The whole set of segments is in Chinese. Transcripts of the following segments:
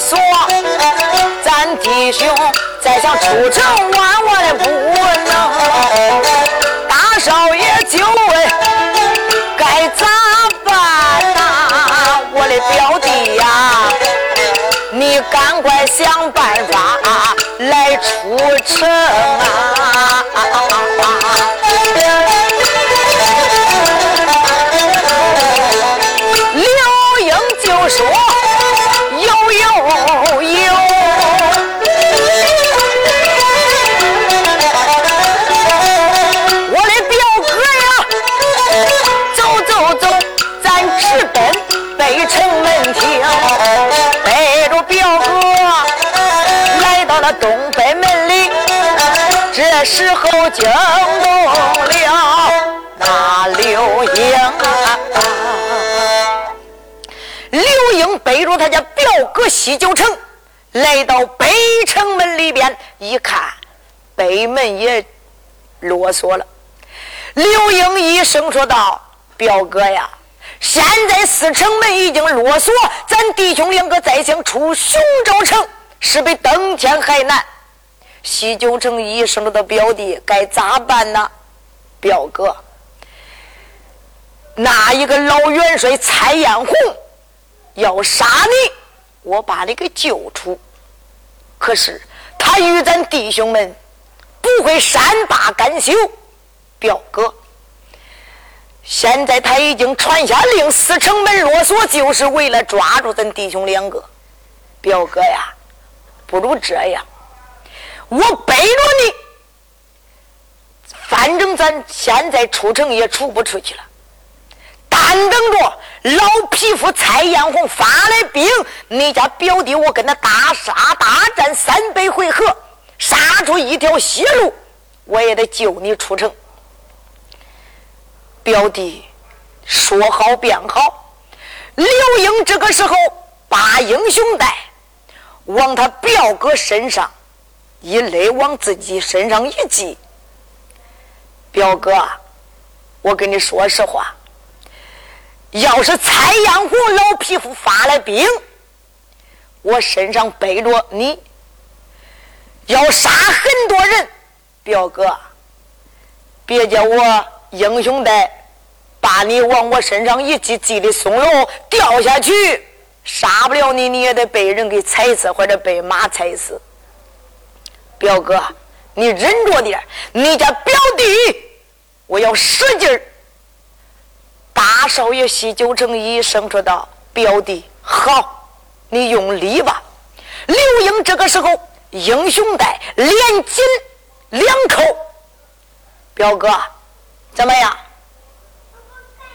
说，咱弟兄再想出城玩，我的不能。大少爷就问该咋办呐？我的表弟呀，你赶快想办法来出城啊！刘英就说：“时候惊动了那刘英啊。刘英背着他家表哥西九城，来到北城门里边，一看北门也啰嗦了。刘英一声说道：“表哥呀，现在四城门已经啰嗦，咱弟兄两个再想出熊州城，是比登天还难。”西九城医生的：“表弟，该咋办呢？”表哥，那一个老元帅蔡艳红要杀你，我把你给救出。可是他与咱弟兄们不会善罢甘休。表哥，现在他已经传下令，四城门落锁，就是为了抓住咱弟兄两个。表哥呀，不如这样，我背着你，反正咱现在出城也出不出去了，单等着老匹夫蔡艳红发来兵，你家表弟我跟他大杀大战三百回合，杀出一条血路，我也得救你出城。表弟，说好便好。刘英这个时候把英雄带往他表哥身上一勒，往自己身上一系。表哥，我跟你说实话，要是蔡艳红老匹夫发了兵，我身上背着你，要杀很多人。表哥，别叫我。英雄的把你往我身上一系，系的松喽，掉下去，杀不了你，你也得被人给踩死，或者被马踩死。表哥，你忍着点你家表弟，我要使劲儿。大少爷西九城一声说道：“表弟，好，你用力吧。”刘英这个时候，英雄带连紧两口，表哥。怎么样，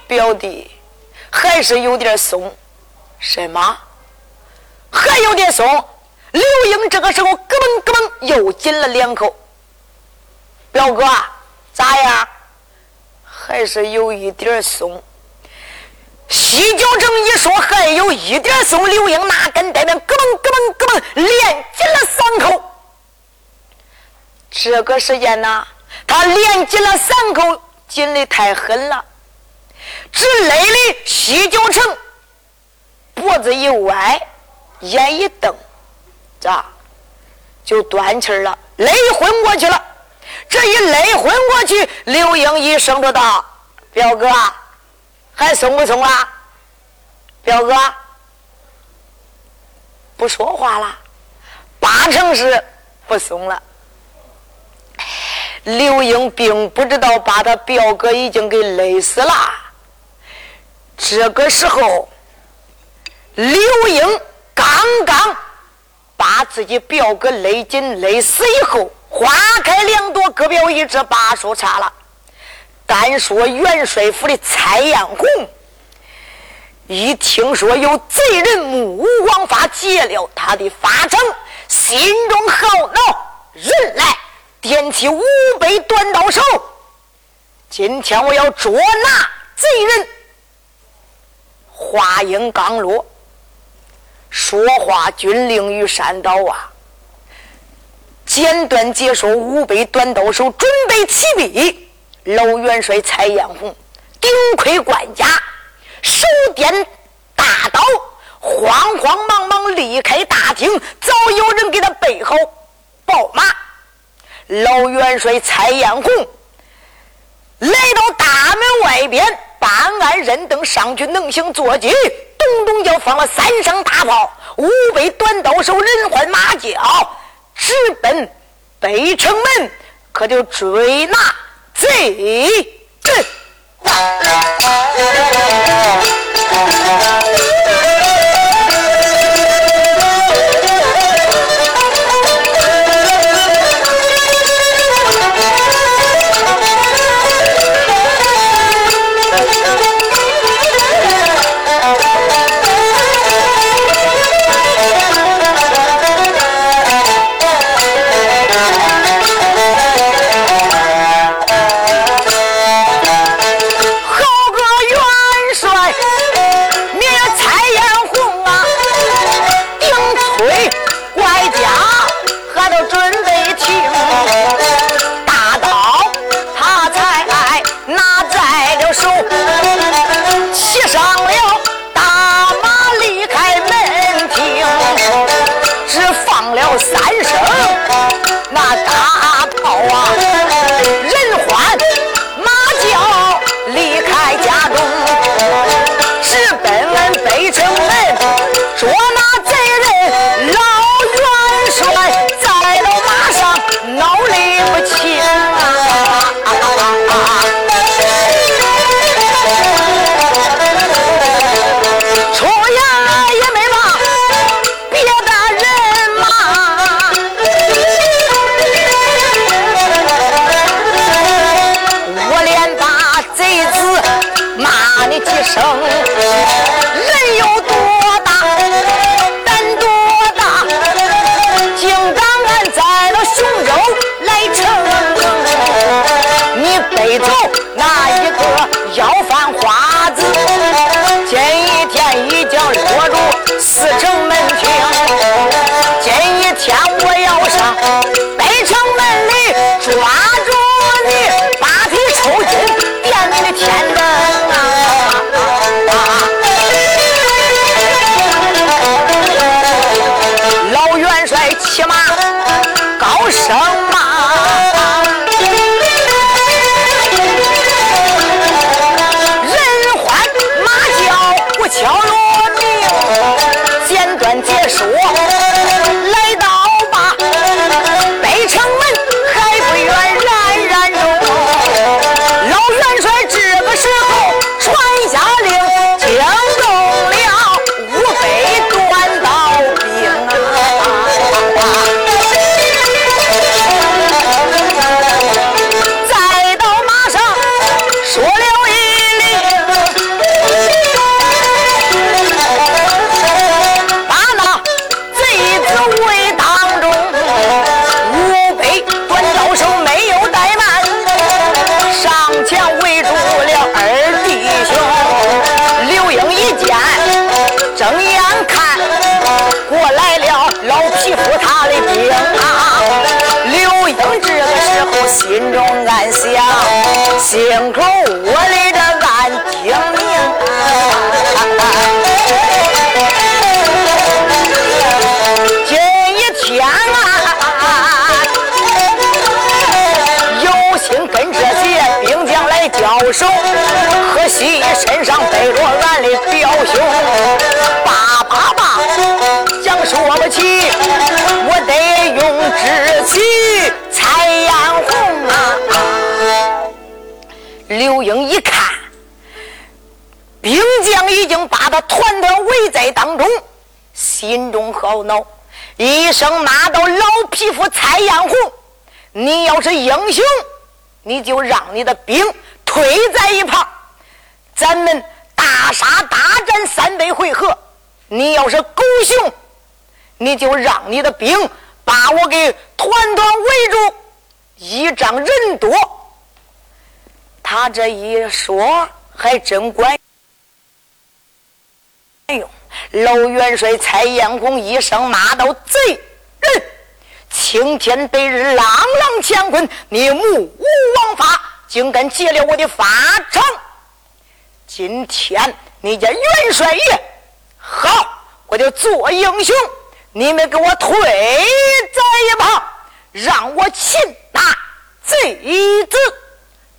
表弟还是有点松？什么？还有点松？刘英这个时候咯嘣咯嘣又紧了两口。表哥，咋样？还是有一点松。西九城一说还有一点松，刘英那根带边咯嘣咯嘣咯嘣连紧了三口。这个时间呢，他连紧了三口。紧的太狠了，只勒的西九城脖子一歪，眼一瞪，咋就断气了，勒昏过去了。这一勒昏过去，刘英一声说道：“表哥，还松不松啊？”表哥不说话了，八成是不松了。刘英并不知道把他表哥已经给勒死了。这个时候，刘英刚刚把自己表哥勒紧勒死以后，花开两朵，各表一枝，把树插了。单说元帅府的蔡艳红，一听说有贼人目无王法劫了他的法场，心中好恼，人来。点起五杯短刀手，今天我要捉拿贼人。话音刚落，说话军令于山岛啊！简短解说，五杯短刀手准备起立。老元帅蔡艳红顶盔贯甲，手掂大刀，慌慌忙忙离开大厅，早有人给他备好宝马。老元帅蔡彦红来到大门外边，办案人等上去，能行坐骑，咚咚就放了三声大炮，五百短刀手，人唤马叫，直奔北城门，可就追那贼阵人。心心中好恼，一声骂到：“老匹夫蔡艳红，你要是英雄，你就让你的兵退在一旁，咱们大杀大战三百回合；你要是狗熊，你就让你的兵。”把我给团团围住，依仗人多。他这一说还真管用。老元帅蔡彦红一声骂道：“贼人，青天白日，朗朗乾坤，你目无王法，竟敢劫了我的法场！今天你家元帅爷，好，我就做英雄。你们给我退在一旁，让我擒拿贼子。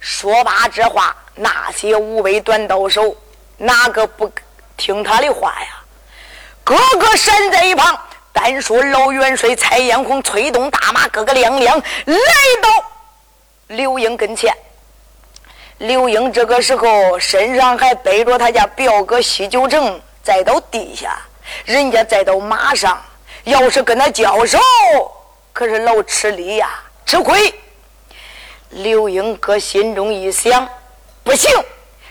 说罢这话，那些五位短刀手哪个不听他的话呀？个个闪在一旁。单说老元帅蔡延红催动大马，个个亮亮来到刘英跟前。刘英这个时候身上还背着他家表哥西九成，再到地下，人家再到马上，要是跟他交手，可是老吃力呀，吃亏。刘英搁心中一想，不行。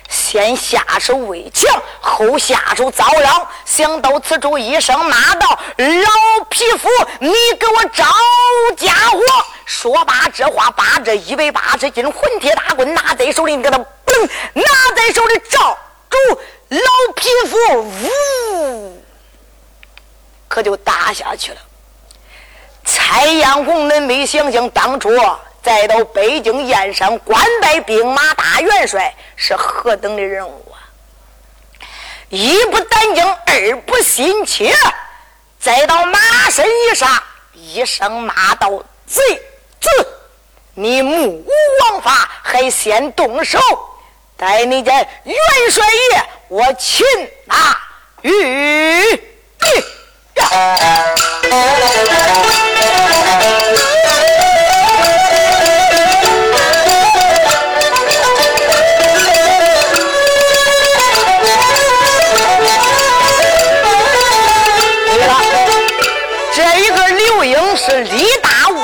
先下手为强，后下手遭殃。想到此处，一声骂道：“老匹夫，你给我招家伙！”说罢这话，把这一百八十斤混铁大棍拿在手里，你给他嘣，拿在手里照住老匹夫，呜，可就打下去了。蔡艳红，恁没想想当初。再到北京燕山官拜兵马大元帅，是何等的人物啊！一不胆惊，二不心怯，再到马身一上，一声骂道：“贼子，你目无王法，还先动手！待你家元帅爷，我擒拿于你！”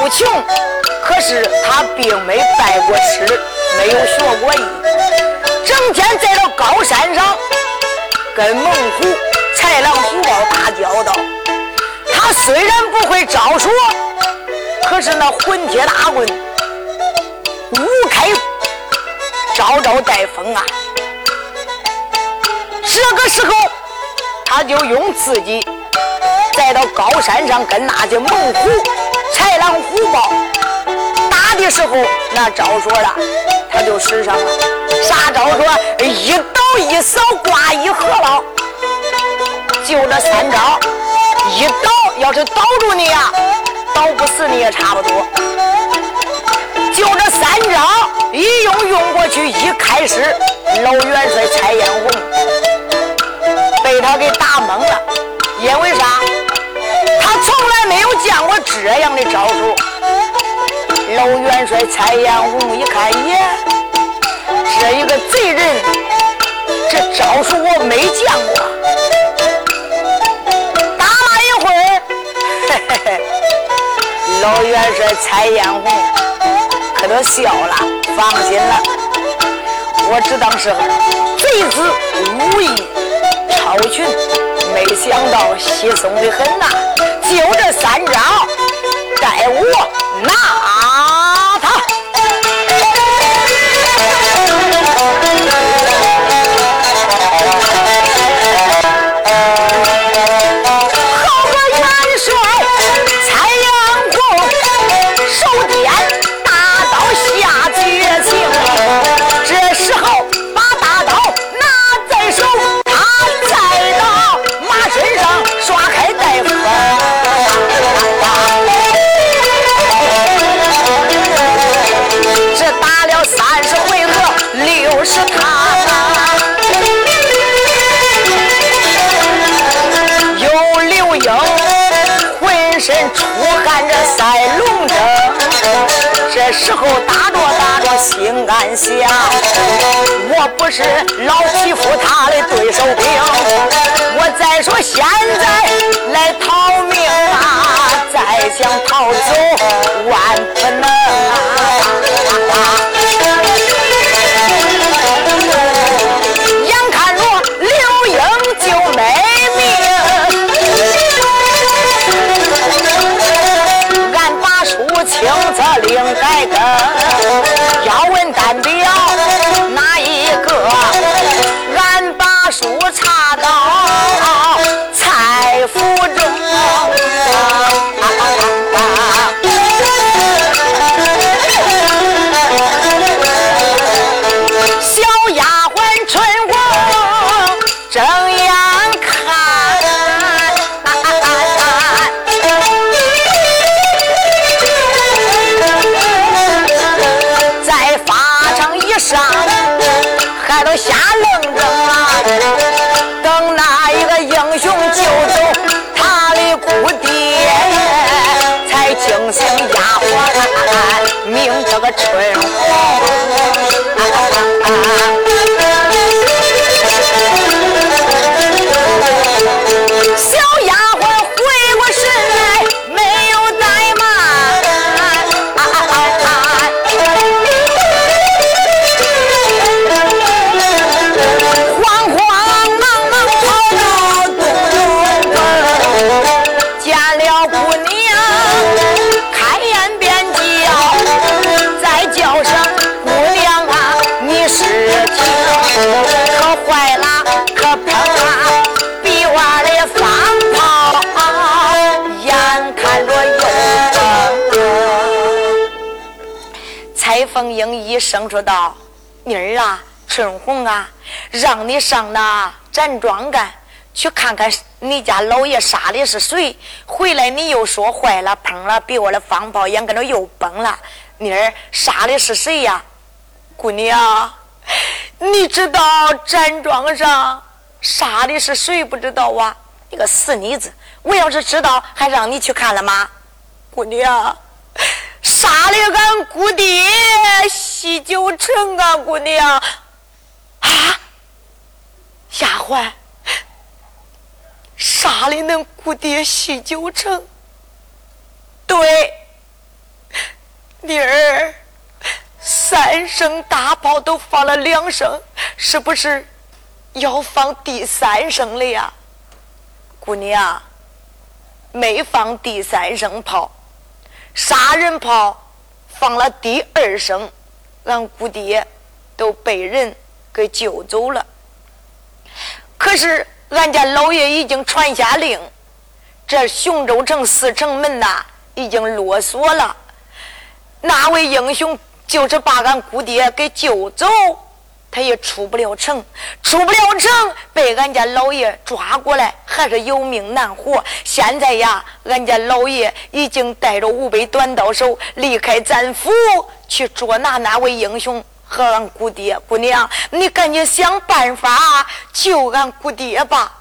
穷，可是他并没拜过师，没有学过艺，整天在这高山上跟猛虎、豺狼、虎豹打交道。他虽然不会招数，可是那混铁大棍五开，招招带风啊！这个时候，他就用自己。再到高山上跟那些猛虎、豺狼、虎豹打的时候，那招说了，他就使上了。啥招说？一倒一扫挂一河捞，就这三招。一倒要是倒住你呀，倒不死你也差不多。就这三招一用用过去，一开始老元帅蔡艳红被他给打懵了，因为啥？没有见过这样的招数。老元帅蔡延红一看，耶，这一个贼人，这招数我没见过。打了一会儿，嘿嘿嘿，老元帅蔡延红可都笑了，放心了，我只当是贼子武艺超群，没想到稀松的很呐。就这三招，带我时候打着打着心暗想，我不是老匹夫他的对手兵。我再说现在来逃命啊，再想逃走万不能啊！道：“妮儿啊，春红啊，让你上那站庄干去看看你家老爷杀的是谁。回来你又说坏了，碰了，比我的方炮眼跟着又崩了。妮儿杀的是谁呀？姑娘，你知道站庄上杀的是谁不知道啊？你个死妮子！我要是知道，还让你去看了吗？姑娘。”杀了俺姑爹西九成啊，姑娘啊，丫鬟杀了恁姑爹西九成，对，妮儿三声大炮都放了两声，是不是要放第三声了呀？姑娘没放第三声炮。杀人炮放了第二声，俺姑爹都被人给救走了。可是俺家老爷已经传下令，这雄州城四城门呐已经落锁了。那位英雄就是把俺姑爹给救走。他也出不了城，出不了城，被俺家老爷抓过来，还是有命难活。现在呀，俺家老爷已经带着五百短刀手离开咱府，去捉拿那位英雄和俺姑爹。姑娘，你赶紧想办法救俺姑爹吧。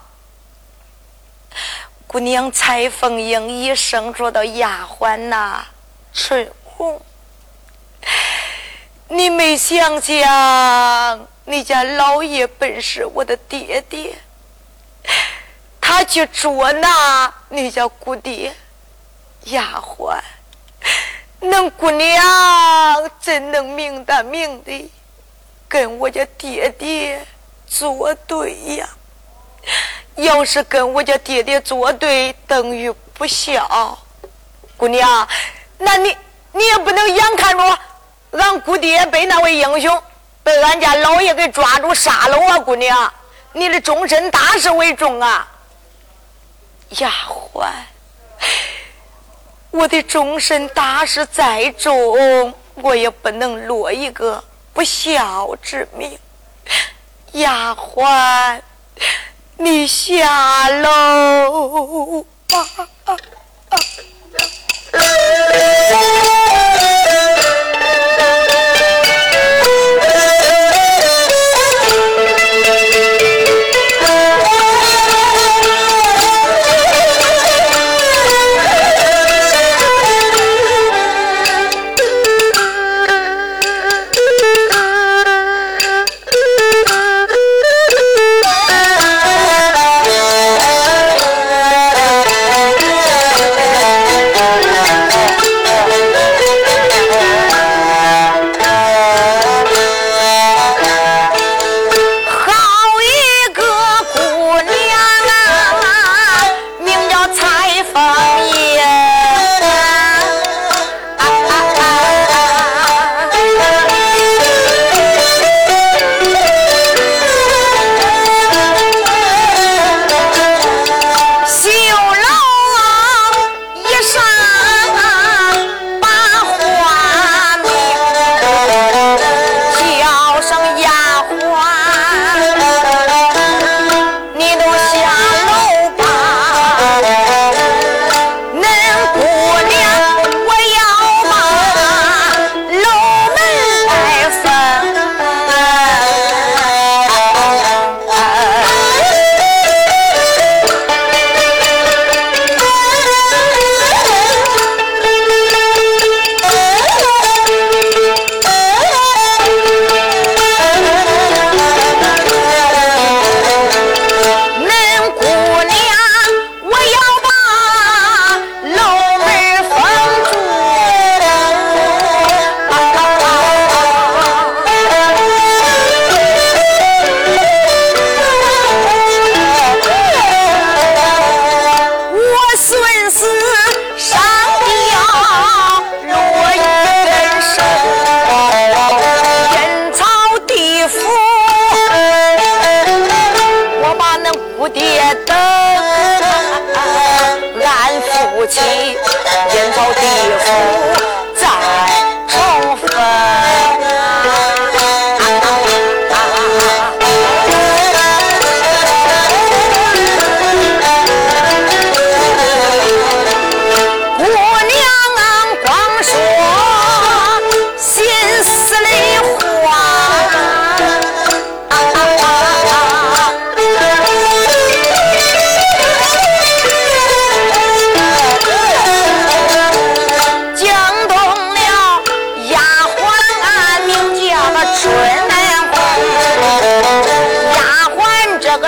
姑娘蔡凤英一声说道：“丫鬟呐，春红。”你没想想，你家老爷本是我的爹爹，他去捉拿你家姑爹，丫鬟，恁姑娘怎能明的明的跟我家爹爹作对呀？要是跟我家爹爹作对，等于不孝。姑娘，那你你也不能眼看着。俺姑爹被那位英雄被俺家老爷给抓住杀了我！姑娘，你的终身大事为重啊！丫鬟，我的终身大事再重，我也不能落一个不孝之名。丫鬟，你下楼吧。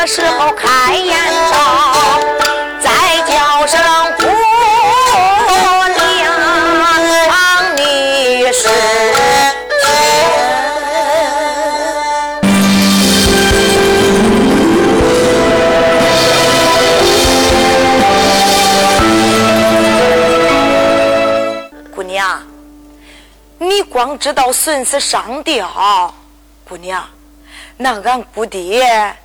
时候开眼了再叫声姑娘你是姑娘你光知道孙子上吊姑娘那俺姑爹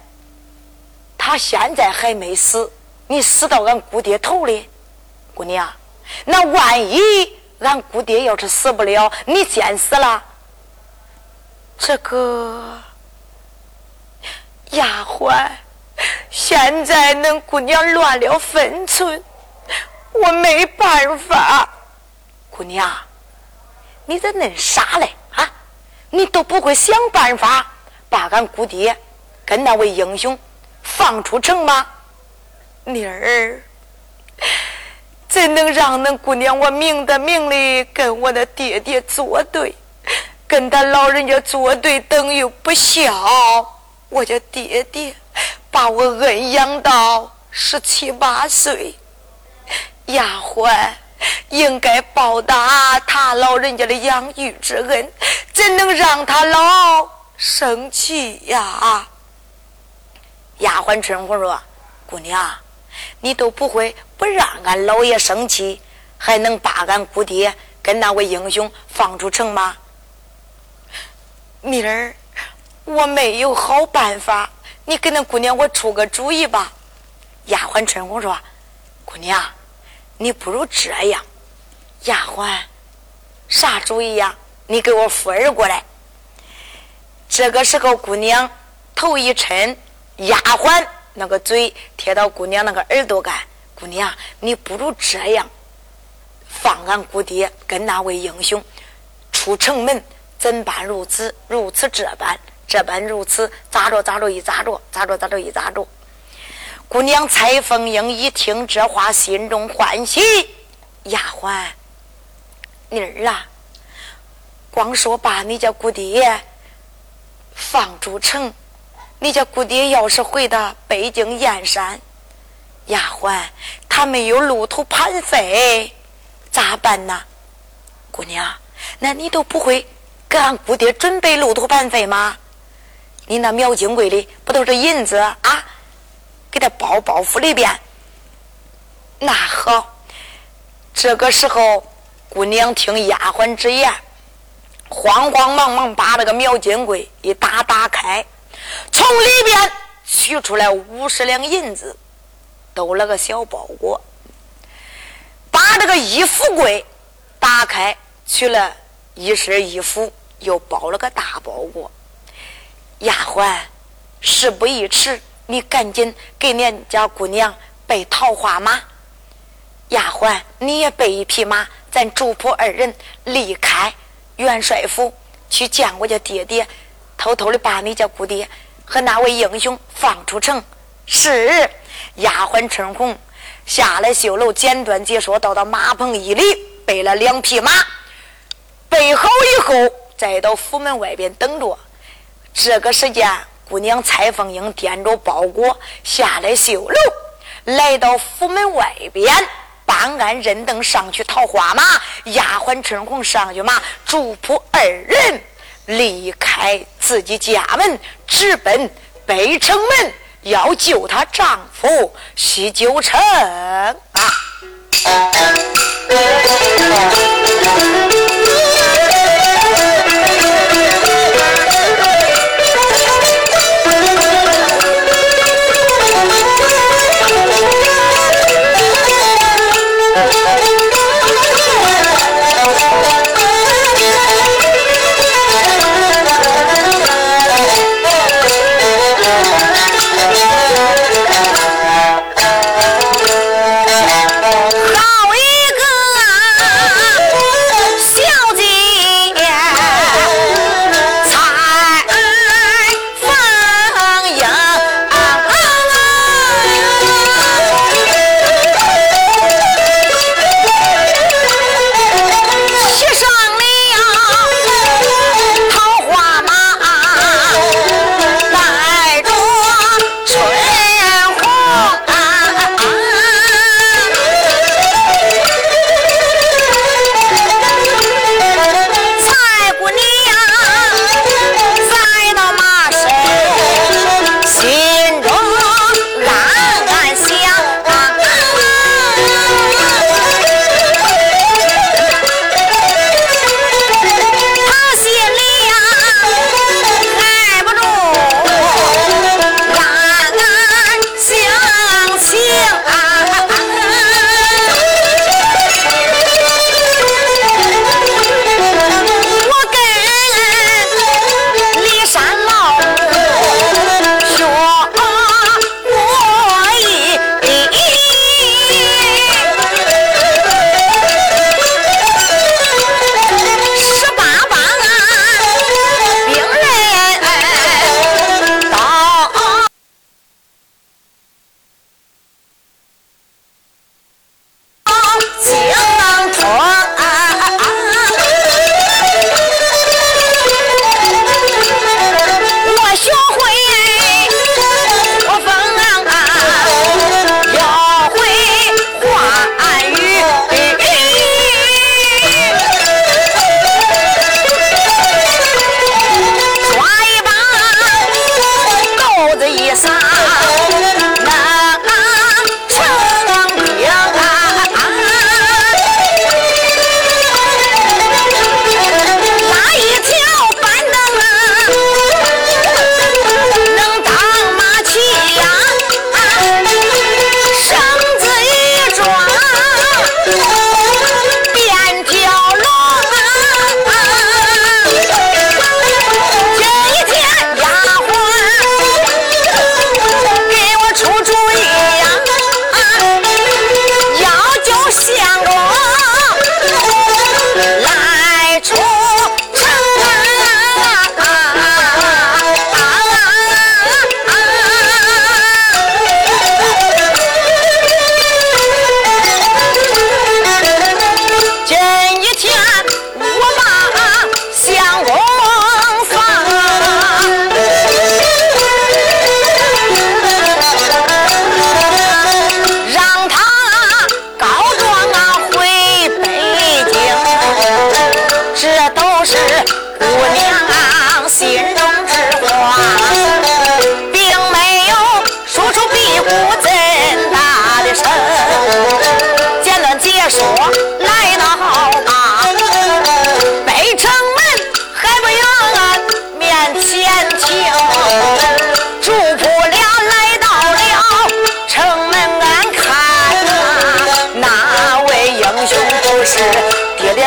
他现在还没死，你死到俺姑爹头里，姑娘，那万一俺姑爹要是死不了，你先死了，这个丫鬟现在恁姑娘乱了分寸，我没办法，姑娘。你咋恁傻嘞啊？你都不会想办法把俺姑爹跟那位英雄放出城吗？妮儿，怎能让恁姑娘我明的明的跟我的爹爹作对？跟他老人家作对等于不孝。我家爹爹把我恩养到十七八岁，丫鬟。应该报答他老人家的养育之恩，怎能让他老生气呀？丫鬟春红说：“姑娘，你都不会不让俺老爷生气，还能把俺姑爹跟那位英雄放出城吗？”明儿，我没有好办法，你给那姑娘我出个主意吧。丫鬟春红说：“姑娘。”你不如这样，丫鬟，啥主意呀？你给我扶儿过来。这个时候，姑娘头一沉，丫鬟那个嘴贴到姑娘那个耳朵干。姑娘，你不如这样，放俺姑爹跟那位英雄出城门，怎般如此？如此这般，这般如此，咋着咋着一咋着，咋着咋着一咋着。姑娘蔡凤英一听这话，心中欢喜。丫鬟，妮儿啊，光说把你家姑爹放出城，你家姑爹要是回到北京燕山，丫鬟他没有路途盘费，咋办呢？姑娘，那你都不会给俺姑爹准备路途盘费吗？你那苗金柜里不都是银子啊？给他包包袱里边，那好。这个时候，姑娘听丫鬟之言，慌慌忙忙把那个苗金柜一打打开，从里边取出来五十两银子，兜了个小包裹。把这个衣服柜打开，取了一身衣服，又包了个大包裹。丫鬟，事不宜迟。你赶紧给恁家姑娘备桃花马，丫鬟你也备一匹马，咱主仆二人离开元帅府去见我家爹爹，偷偷的把你家姑爹和那位英雄放出城。是丫鬟春红下来绣楼，简短解说，到到马棚一里备了两匹马，备好以后再到府门外边等着。这个时间。姑娘蔡凤英掂着包裹下来绣楼，来到府门外边，办案认凳上去桃花马，丫鬟春红上去马，主仆二人离开自己家门，直奔北城门，要救她丈夫西九城啊！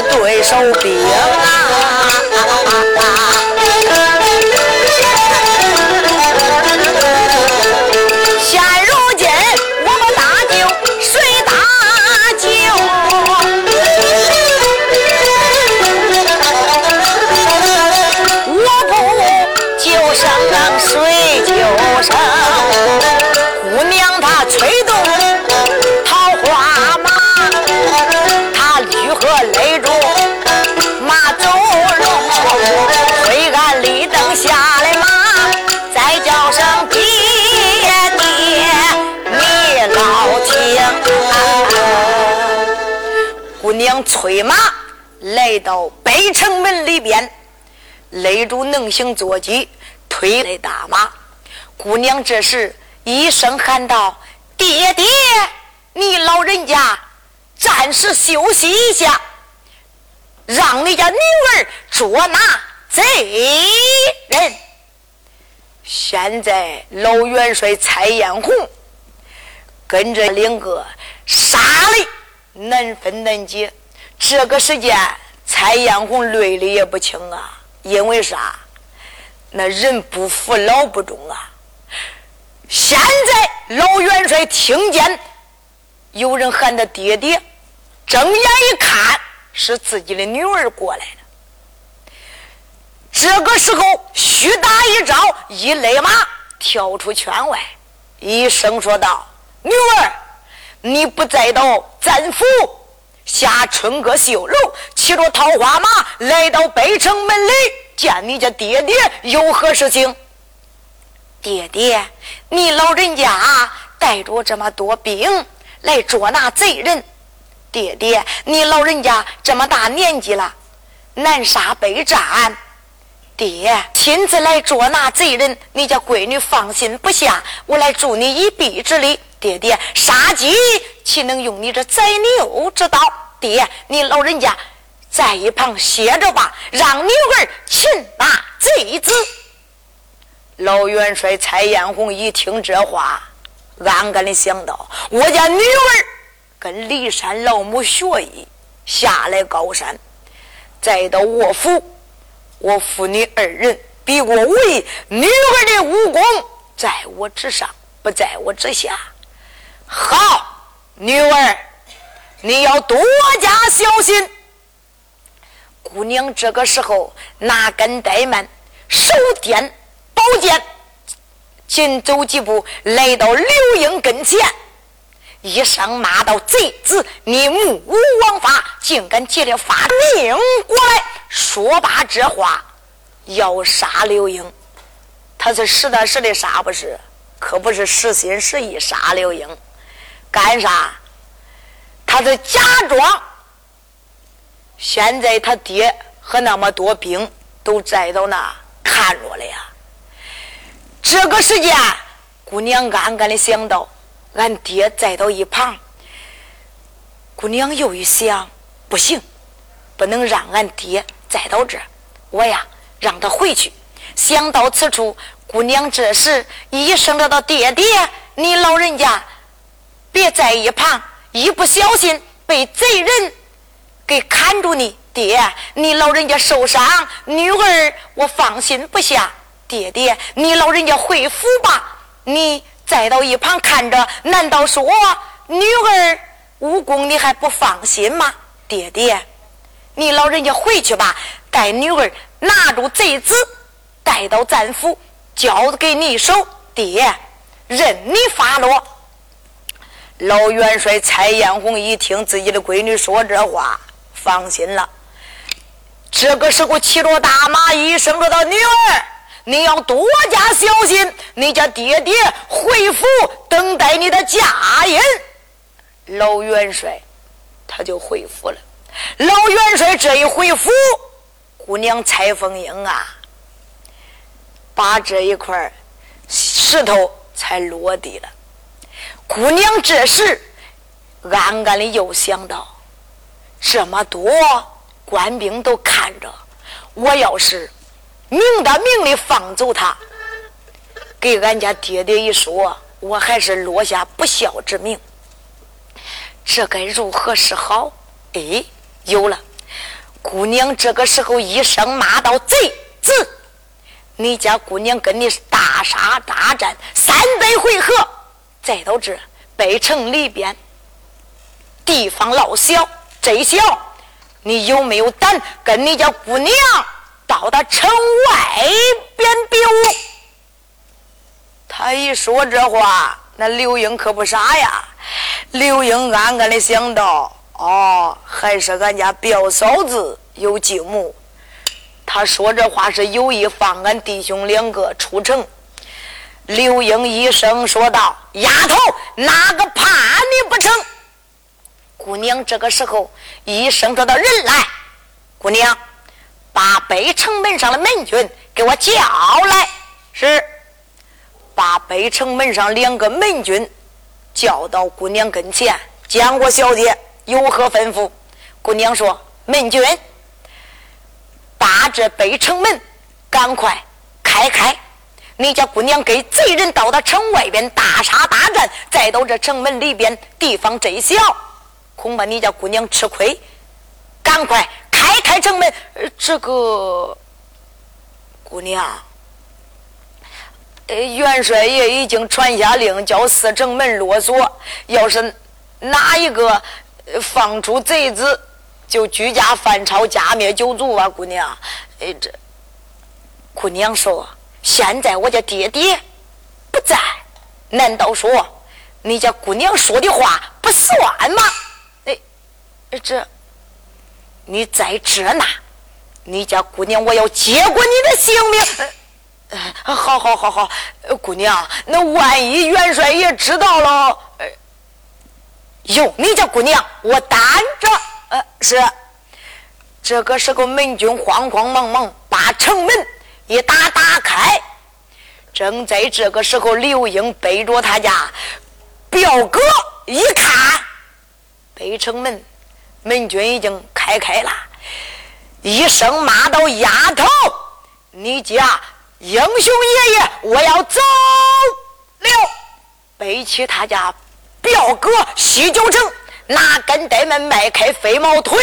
对手兵啊。催马来到北城门里边，勒住能行坐骑，推来大马。姑娘这时一声喊道：“爹爹，你老人家暂时休息一下，让你家女儿捉拿贼人。”现在老元帅蔡艳红跟着两个杀的难分难解。这个时间，蔡艳红累的也不轻啊，因为啥？那人不服老不忠啊！现在老元帅听见有人喊他爹爹，睁眼一看，是自己的女儿过来了。这个时候，虚打一招，一勒马跳出圈外，一声说道：“女儿，你不再到咱府。”下春阁绣楼，骑着桃花马来到北城门里，见你家爹爹有何事情？爹爹，你老人家带着这么多兵来捉拿贼人。爹爹，你老人家这么大年纪了，南沙北战，爹亲自来捉拿贼人，你家闺女放心不下，我来助你一臂之力。爹爹，杀鸡岂能用你这宰牛之刀？爹，你老人家在一旁歇着吧，让女儿擒拿贼子。老元帅蔡艳红一听这话，暗暗的想到：我家女儿跟骊山老母学艺，下来高山，再到卧府，我父女二人比过武艺，女儿的武功在我之上，不在我之下。好，女儿，你要多加小心。姑娘这个时候哪敢怠慢，手掂宝剑，紧走几步来到刘英跟前，一声骂道：“贼子，你目无王法，竟敢借着发命过来！”说罢这话，要杀刘英，他是实打实的杀，不是？可不是实心实意杀刘英。干啥？他是假装。现在他爹和那么多兵都在到那看着了呀。这个时间，姑娘暗暗的想到：俺爹在到一旁。姑娘又一想，不行，不能让俺爹再到这。我呀，让他回去。想到此处，姑娘这时一声叫道：“爹爹，你老人家。”别在一旁，一不小心被贼人给砍住你。爹，你老人家受伤，女儿我放心不下。爹爹，你老人家回府吧，你再到一旁看着，难道说女儿武功你还不放心吗？爹爹，你老人家回去吧，带女儿拿住贼子，带到咱府，交给你手。爹，任你发落。老元帅蔡艳红一听自己的闺女说这话，放心了。这个时候骑着大马，一声说道：“女儿，你要多加小心，你家爹爹回府等待你的嫁人。”老元帅他就回府了。老元帅这一回府，姑娘蔡凤英啊，把这一块石头才落地了。姑娘这时暗暗的又想到：这么多官兵都看着，我要是明的明的放走他，给俺家爹爹一说，我还是落下不孝之名，这该如何是好？哎，有了。姑娘这个时候一声骂道：“贼子！你家姑娘跟你大杀大战三百回合，再到这北城里边，地方老小贼小，你有没有胆跟你家姑娘到达城外边比武？”他一说这话，那刘英可不傻呀。刘英暗暗的想到。哦，还是俺家表嫂子有继母。他说这话是有意放俺弟兄两个出城。刘英一声说道：“丫头，哪个怕你不成？”姑娘这个时候一声说道：“人来！”姑娘把北城门上的门军给我叫来。是，把北城门上两个门军叫到姑娘跟前。见过小姐。有何吩咐？姑娘说：“门军，把这北城门赶快开开！你家姑娘给贼人到达城外边大杀大战，再到这城门里边地方真小，恐怕你家姑娘吃亏。赶快开开城门！这个姑娘，呃，元帅爷已经传下令，叫四城门落锁。要是哪一个……”放出贼子，就举家反抄，家灭九族啊！姑娘，哎，这姑娘说：“现在我家爹爹不在，难道说你家姑娘说的话不算吗？”哎，这你在这呢，你家姑娘我要接过你的性命。好好好好，姑娘，那万一元帅爷知道了？哟，你家姑娘，我担着。呃，是。这个时候，门军慌慌忙忙把城门一打打开。正在这个时候，刘英背着他家表哥一看，北城门门军已经开开了，一声骂道：“丫头，你家英雄爷爷，我要走了！”背起他家。表哥西九城拿根呆们迈开飞毛腿，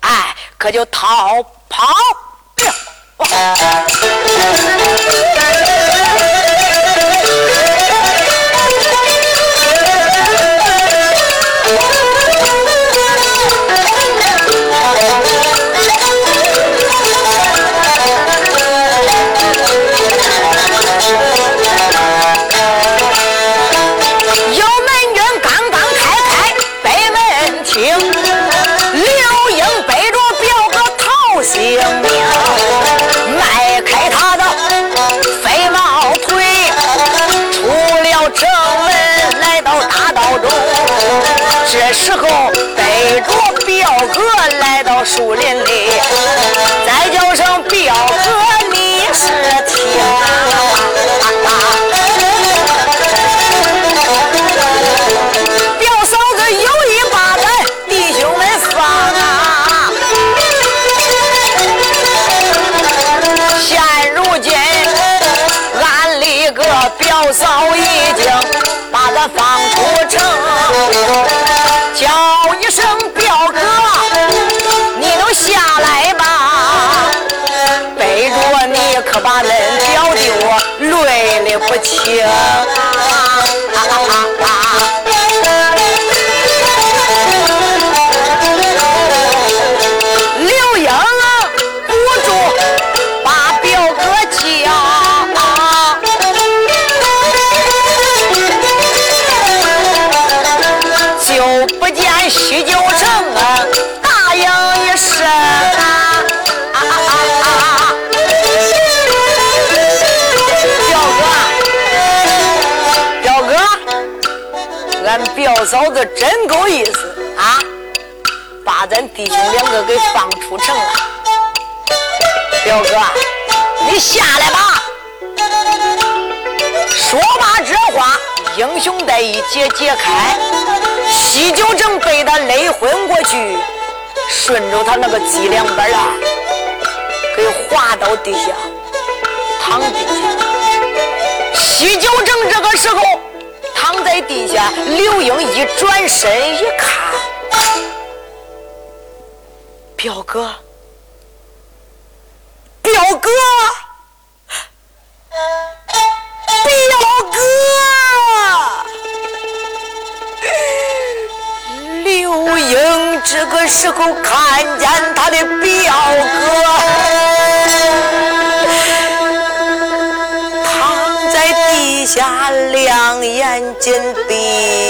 哎，可就逃跑了。时候背着表哥来到树林里，再叫声表哥，你是听！表嫂子有意把咱弟兄们放啊！现如今俺里个表嫂已经把他放出城。叫一声我累的不轻。嫂子真够意思啊！把咱弟兄两个给放出城了。表哥，你下来吧。说罢这话，英雄带一解解开，西九城被他勒昏过去，顺着他那个脊梁板啊，给滑到地下，躺地下。西九城这个时候。躺在地下，刘英一转身一看，表哥，表哥，表哥！刘英这个时候看见他的表哥 mentioned be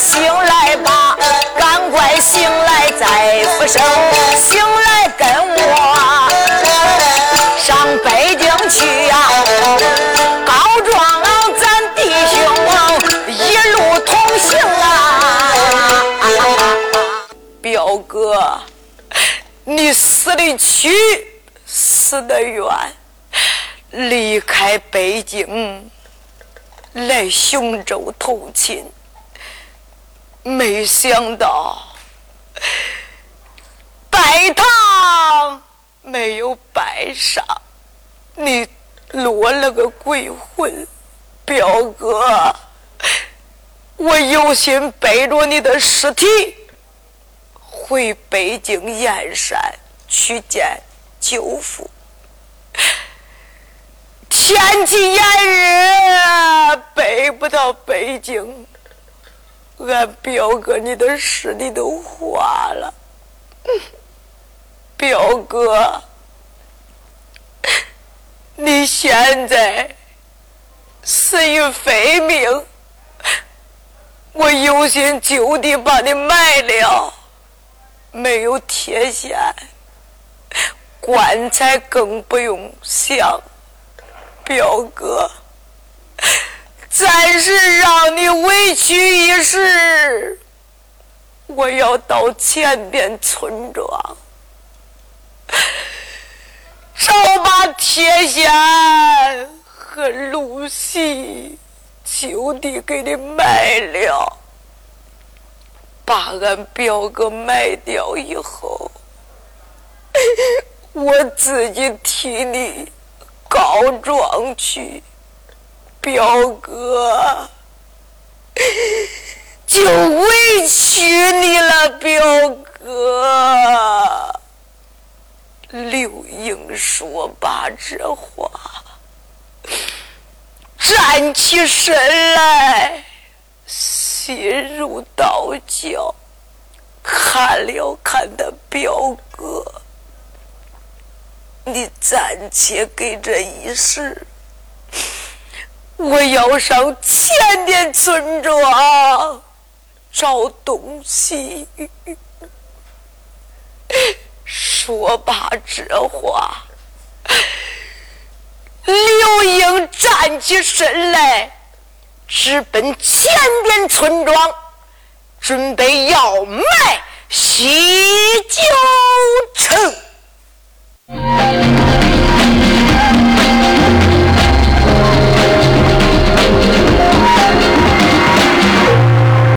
醒来吧赶快醒来再不收醒来跟我上北京去呀告状啊咱弟兄一路同行啊表哥你死的屈死的冤离开北京来雄州投亲没想到拜堂没有拜上，你落了个鬼魂，表哥，我有心背着你的尸体回北京燕山去见舅父。天气炎热，背不到北京，俺表哥你的尸体都化了。表哥，你现在死于非命，我有心就地把你埋了，没有铁线，棺材更不用想。表哥，暂时让你委屈一时，我要到前边村庄。找把铁锨和露席就地给你埋了，把俺表哥埋掉以后，我自己替你告状去，表哥，就委屈你了，表哥。刘英说罢这话，站起身来，心如刀绞，看了看他表哥：“你暂且给这一世，我要上前边村庄找东西。”说罢这话，刘英站起身来，直奔前边村庄，准备要卖西九城。